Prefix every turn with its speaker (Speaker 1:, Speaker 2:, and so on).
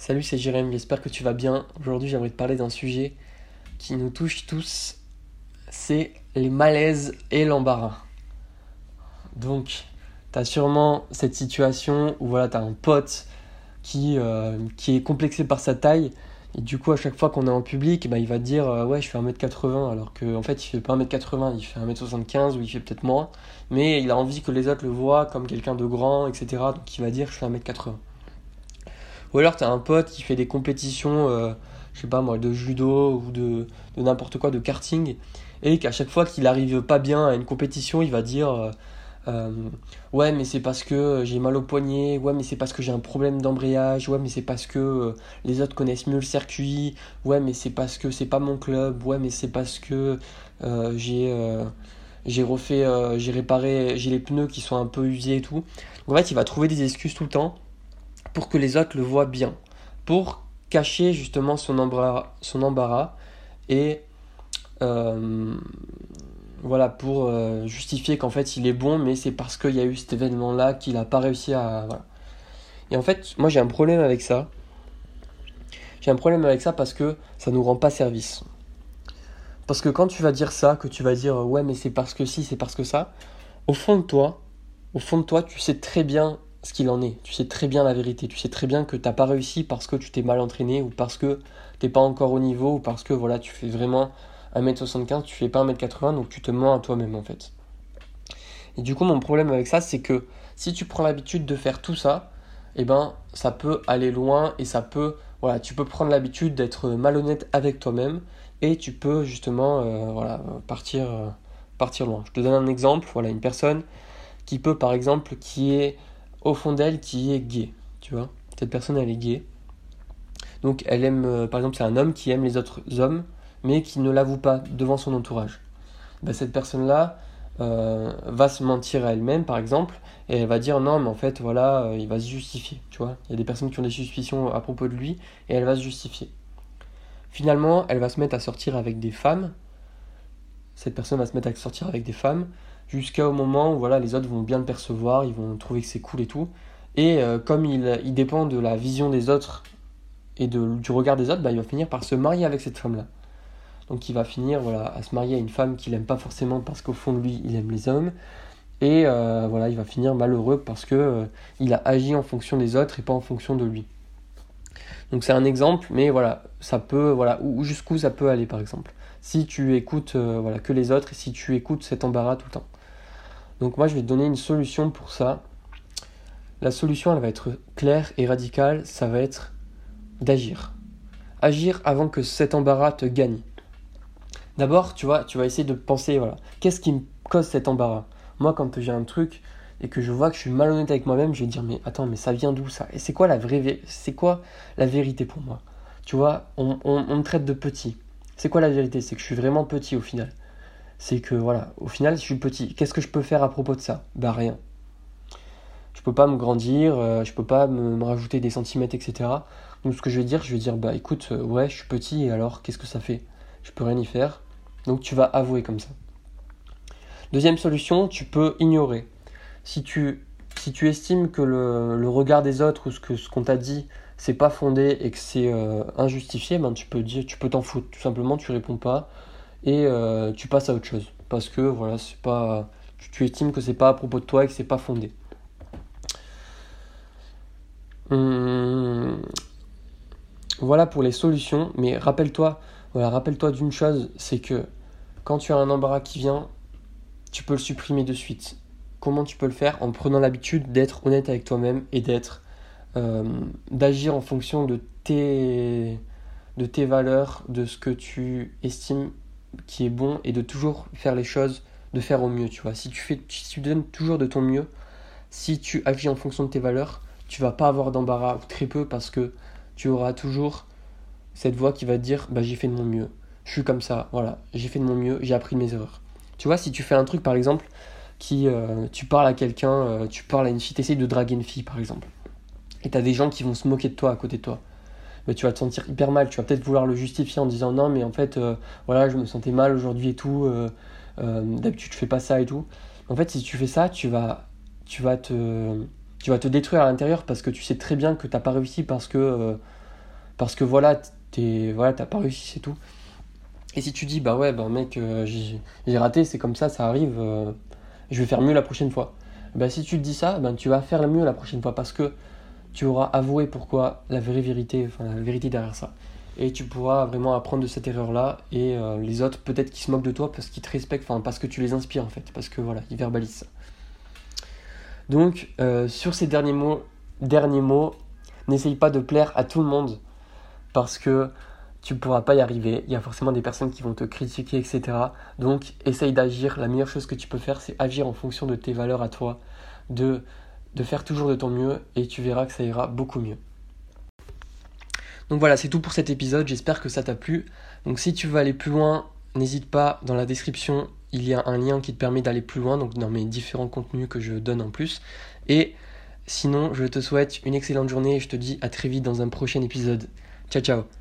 Speaker 1: Salut, c'est Jérémy, j'espère que tu vas bien. Aujourd'hui, j'aimerais te parler d'un sujet qui nous touche tous, c'est les malaises et l'embarras. Donc, tu as sûrement cette situation où voilà, tu as un pote qui, euh, est complexé par sa taille, et du coup, à chaque fois qu'on est en public, bah, il va dire euh, Ouais, je fais 1m80, alors qu'en en fait, il fait pas 1m80, il fait 1m75 ou il fait peut-être moins, mais il a envie que les autres le voient comme quelqu'un de grand, etc. Donc, il va dire Je fais 1m80. Ou alors tu as un pote qui fait des compétitions, euh, je sais pas moi, de judo ou de, de n'importe quoi, de karting, et qu'à chaque fois qu'il arrive pas bien à une compétition, il va dire euh, euh, Ouais, mais c'est parce que j'ai mal au poignet, ouais, mais c'est parce que j'ai un problème d'embrayage, ouais, mais c'est parce que les autres connaissent mieux le circuit, ouais, mais c'est parce que c'est pas mon club, ouais, mais c'est parce que j'ai j'ai refait, j'ai réparé, j'ai les pneus qui sont un peu usés et tout. En fait, il va trouver des excuses tout le temps pour que les autres le voient bien, pour cacher justement son embarras, son embarras et euh, voilà pour euh, justifier qu'en fait il est bon mais c'est parce qu'il y a eu cet événement là qu'il n'a pas réussi à voilà. et en fait moi j'ai un problème avec ça j'ai un problème avec ça parce que ça nous rend pas service parce que quand tu vas dire ça que tu vas dire ouais mais c'est parce que si c'est parce que ça au fond de toi au fond de toi tu sais très bien ce qu'il en est. Tu sais très bien la vérité. Tu sais très bien que tu n'as pas réussi parce que tu t'es mal entraîné ou parce que tu n'es pas encore au niveau ou parce que voilà, tu fais vraiment 1m75, tu fais pas 1m80, donc tu te mens à toi-même en fait. Et du coup, mon problème avec ça, c'est que si tu prends l'habitude de faire tout ça, eh ben, ça peut aller loin et ça peut, voilà, tu peux prendre l'habitude d'être malhonnête avec toi-même et tu peux justement, euh, voilà, partir, euh, partir loin. Je te donne un exemple, voilà, une personne qui peut, par exemple, qui est au fond d'elle qui est gay, tu vois. Cette personne, elle est gay. Donc elle aime, euh, par exemple, c'est un homme qui aime les autres hommes, mais qui ne l'avoue pas devant son entourage. Ben, cette personne-là euh, va se mentir à elle-même, par exemple, et elle va dire non, mais en fait, voilà, euh, il va se justifier, tu vois. Il y a des personnes qui ont des suspicions à propos de lui, et elle va se justifier. Finalement, elle va se mettre à sortir avec des femmes. Cette personne va se mettre à sortir avec des femmes jusqu'au moment où voilà, les autres vont bien le percevoir, ils vont trouver que c'est cool et tout. Et euh, comme il, il, dépend de la vision des autres et de, du regard des autres, bah, il va finir par se marier avec cette femme-là. Donc il va finir voilà, à se marier à une femme qu'il n'aime pas forcément parce qu'au fond de lui, il aime les hommes. Et euh, voilà, il va finir malheureux parce que euh, il a agi en fonction des autres et pas en fonction de lui. Donc c'est un exemple, mais voilà, ça peut, voilà, jusqu'où ça peut aller par exemple. Si tu écoutes voilà, que les autres et si tu écoutes cet embarras tout le temps. Donc moi je vais te donner une solution pour ça. La solution elle va être claire et radicale, ça va être d'agir. Agir avant que cet embarras te gagne. D'abord, tu vois, tu vas essayer de penser, voilà, qu'est-ce qui me cause cet embarras? Moi, quand j'ai un truc et que je vois que je suis malhonnête avec moi-même, je vais dire, mais attends, mais ça vient d'où ça? Et c'est quoi la vraie, c'est quoi la vérité pour moi? Tu vois, on, on me traite de petit. C'est quoi la vérité? C'est que je suis vraiment petit au final c'est que voilà, au final, je suis petit. Qu'est-ce que je peux faire à propos de ça? Bah rien. Je peux pas me grandir, euh, je peux pas me, rajouter des centimètres, etc. Donc ce que je vais dire, je vais dire bah écoute, euh, ouais, je suis petit et alors qu'est-ce que ça fait? Je peux rien y faire. Donc tu vas avouer comme ça. Deuxième solution, tu peux ignorer. Si tu, si tu estimes que le, regard des autres ou ce que ce qu'on t'a dit c'est pas fondé et que c'est euh, injustifié, ben tu peux dire, tu peux t'en foutre. Tout simplement, tu réponds pas et euh, tu passes à autre chose. Parce que voilà, c'est pas, tu, estimes que c'est pas à propos de toi et que c'est pas fondé. Hum, voilà pour les solutions, mais rappelle-toi, voilà, rappelle-toi d'une chose, c'est que quand tu as un embarras qui vient, tu peux le supprimer de suite. Comment tu peux le faire? En prenant l'habitude d'être honnête avec toi-même et d'être euh, d'agir en fonction de tes de tes valeurs, de ce que tu estimes qui est bon et de toujours faire les choses, de faire au mieux, tu vois. Si tu, fais, si tu donnes toujours de ton mieux, si tu agis en fonction de tes valeurs, tu vas pas avoir d'embarras ou très peu parce que tu auras toujours cette voix qui va te dire bah j'ai fait de mon mieux. Je suis comme ça, voilà, j'ai fait de mon mieux, j'ai appris mes erreurs. Tu vois, si tu fais un truc par exemple qui euh, tu parles à quelqu'un, euh, tu parles à une fille, essayes de draguer une fille par exemple. Et tu as des gens qui vont se moquer de toi à côté de toi tu vas te sentir hyper mal. Tu vas peut-être vouloir le justifier en disant non, mais en fait, euh, voilà, je me sentais mal aujourd'hui et tout. Euh, euh, d'habitude, fais pas ça et tout. En fait, si tu fais ça, tu vas, tu vas te, tu vas te détruire à l'intérieur parce que tu sais très bien que t'as pas réussi parce que parce que voilà, t'es, voilà, t'as pas réussi, c'est tout. Et si tu dis, bah ouais, bah mec, euh, j'ai raté, c'est comme ça, ça arrive, euh, je vais faire mieux la prochaine fois. Bah si tu te dis ça, ben tu vas faire mieux la prochaine fois parce que tu auras avoué pourquoi la vraie vérité, enfin la derrière ça. Et tu pourras vraiment apprendre de cette erreur-là et euh, les autres peut-être qui se moquent de toi parce qu'ils te respectent, enfin parce que tu les inspires en fait, parce que voilà, ils verbalisent ça. Donc sur ces derniers mots, derniers mots, n'essaye pas de plaire à tout le monde parce que tu ne pourras pas y arriver. Il y a forcément des personnes qui vont te critiquer, etc. Donc, essaye d'agir. La meilleure chose que tu peux faire, c'est agir en fonction de tes valeurs à toi, de, de faire toujours de ton mieux, et tu verras que ça ira beaucoup mieux. Donc voilà, c'est tout pour cet épisode. J'espère que ça t'a plu. Donc, si tu veux aller plus loin, n'hésite pas. Dans la description, il y a un lien qui te permet d'aller plus loin, donc dans mes différents contenus que je donne en plus. Et sinon, je te souhaite une excellente journée et je te dis à très vite dans un prochain épisode. Ciao, ciao